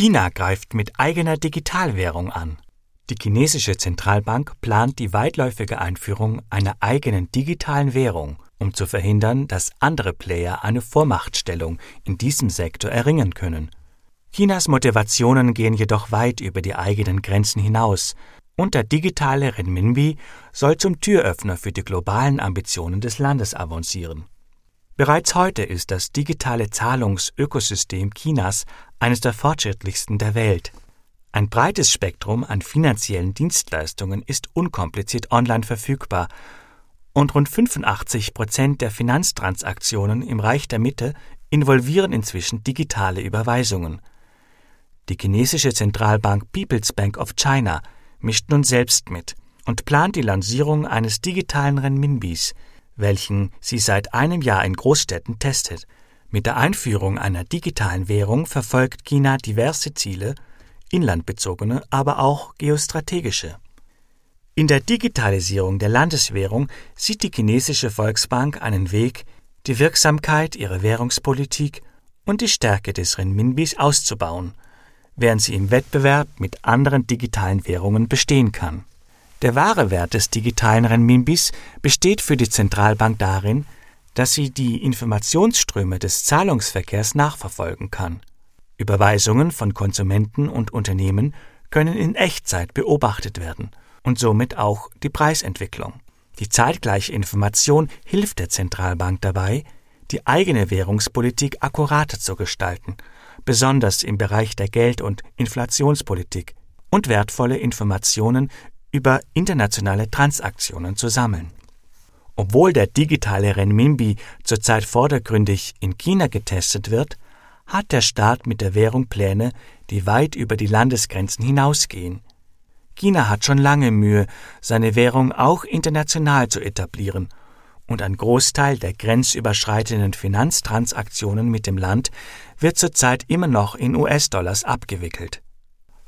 China greift mit eigener Digitalwährung an. Die chinesische Zentralbank plant die weitläufige Einführung einer eigenen digitalen Währung, um zu verhindern, dass andere Player eine Vormachtstellung in diesem Sektor erringen können. Chinas Motivationen gehen jedoch weit über die eigenen Grenzen hinaus, und der digitale Renminbi soll zum Türöffner für die globalen Ambitionen des Landes avancieren. Bereits heute ist das digitale Zahlungsökosystem Chinas eines der fortschrittlichsten der Welt. Ein breites Spektrum an finanziellen Dienstleistungen ist unkompliziert online verfügbar und rund 85 Prozent der Finanztransaktionen im Reich der Mitte involvieren inzwischen digitale Überweisungen. Die chinesische Zentralbank People's Bank of China mischt nun selbst mit und plant die Lancierung eines digitalen Renminbis – welchen sie seit einem Jahr in Großstädten testet. Mit der Einführung einer digitalen Währung verfolgt China diverse Ziele, inlandbezogene, aber auch geostrategische. In der Digitalisierung der Landeswährung sieht die chinesische Volksbank einen Weg, die Wirksamkeit ihrer Währungspolitik und die Stärke des Renminbis auszubauen, während sie im Wettbewerb mit anderen digitalen Währungen bestehen kann. Der wahre Wert des digitalen Renminbis besteht für die Zentralbank darin, dass sie die Informationsströme des Zahlungsverkehrs nachverfolgen kann. Überweisungen von Konsumenten und Unternehmen können in Echtzeit beobachtet werden und somit auch die Preisentwicklung. Die zeitgleiche Information hilft der Zentralbank dabei, die eigene Währungspolitik akkurater zu gestalten, besonders im Bereich der Geld- und Inflationspolitik, und wertvolle Informationen über internationale Transaktionen zu sammeln. Obwohl der digitale Renminbi zurzeit vordergründig in China getestet wird, hat der Staat mit der Währung Pläne, die weit über die Landesgrenzen hinausgehen. China hat schon lange Mühe, seine Währung auch international zu etablieren, und ein Großteil der grenzüberschreitenden Finanztransaktionen mit dem Land wird zurzeit immer noch in US-Dollars abgewickelt.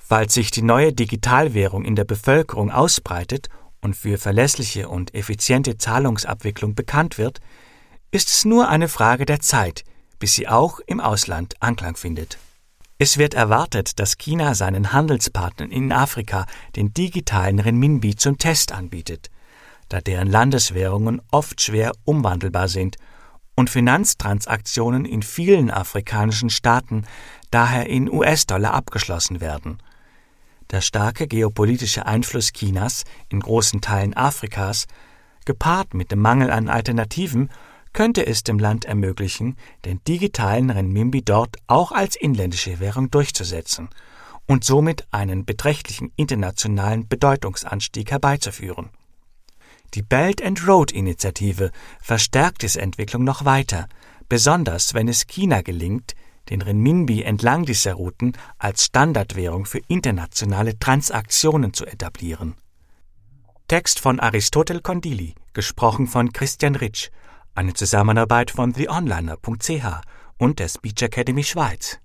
Falls sich die neue Digitalwährung in der Bevölkerung ausbreitet und für verlässliche und effiziente Zahlungsabwicklung bekannt wird, ist es nur eine Frage der Zeit, bis sie auch im Ausland Anklang findet. Es wird erwartet, dass China seinen Handelspartnern in Afrika den digitalen Renminbi zum Test anbietet, da deren Landeswährungen oft schwer umwandelbar sind und Finanztransaktionen in vielen afrikanischen Staaten daher in US-Dollar abgeschlossen werden – der starke geopolitische Einfluss Chinas in großen Teilen Afrikas, gepaart mit dem Mangel an Alternativen, könnte es dem Land ermöglichen, den digitalen Renminbi dort auch als inländische Währung durchzusetzen und somit einen beträchtlichen internationalen Bedeutungsanstieg herbeizuführen. Die Belt and Road Initiative verstärkt diese Entwicklung noch weiter, besonders wenn es China gelingt, den Renminbi entlang dieser Routen als Standardwährung für internationale Transaktionen zu etablieren. Text von Aristotel Condili, gesprochen von Christian Ritsch, eine Zusammenarbeit von theonliner.ch und der Speech Academy Schweiz.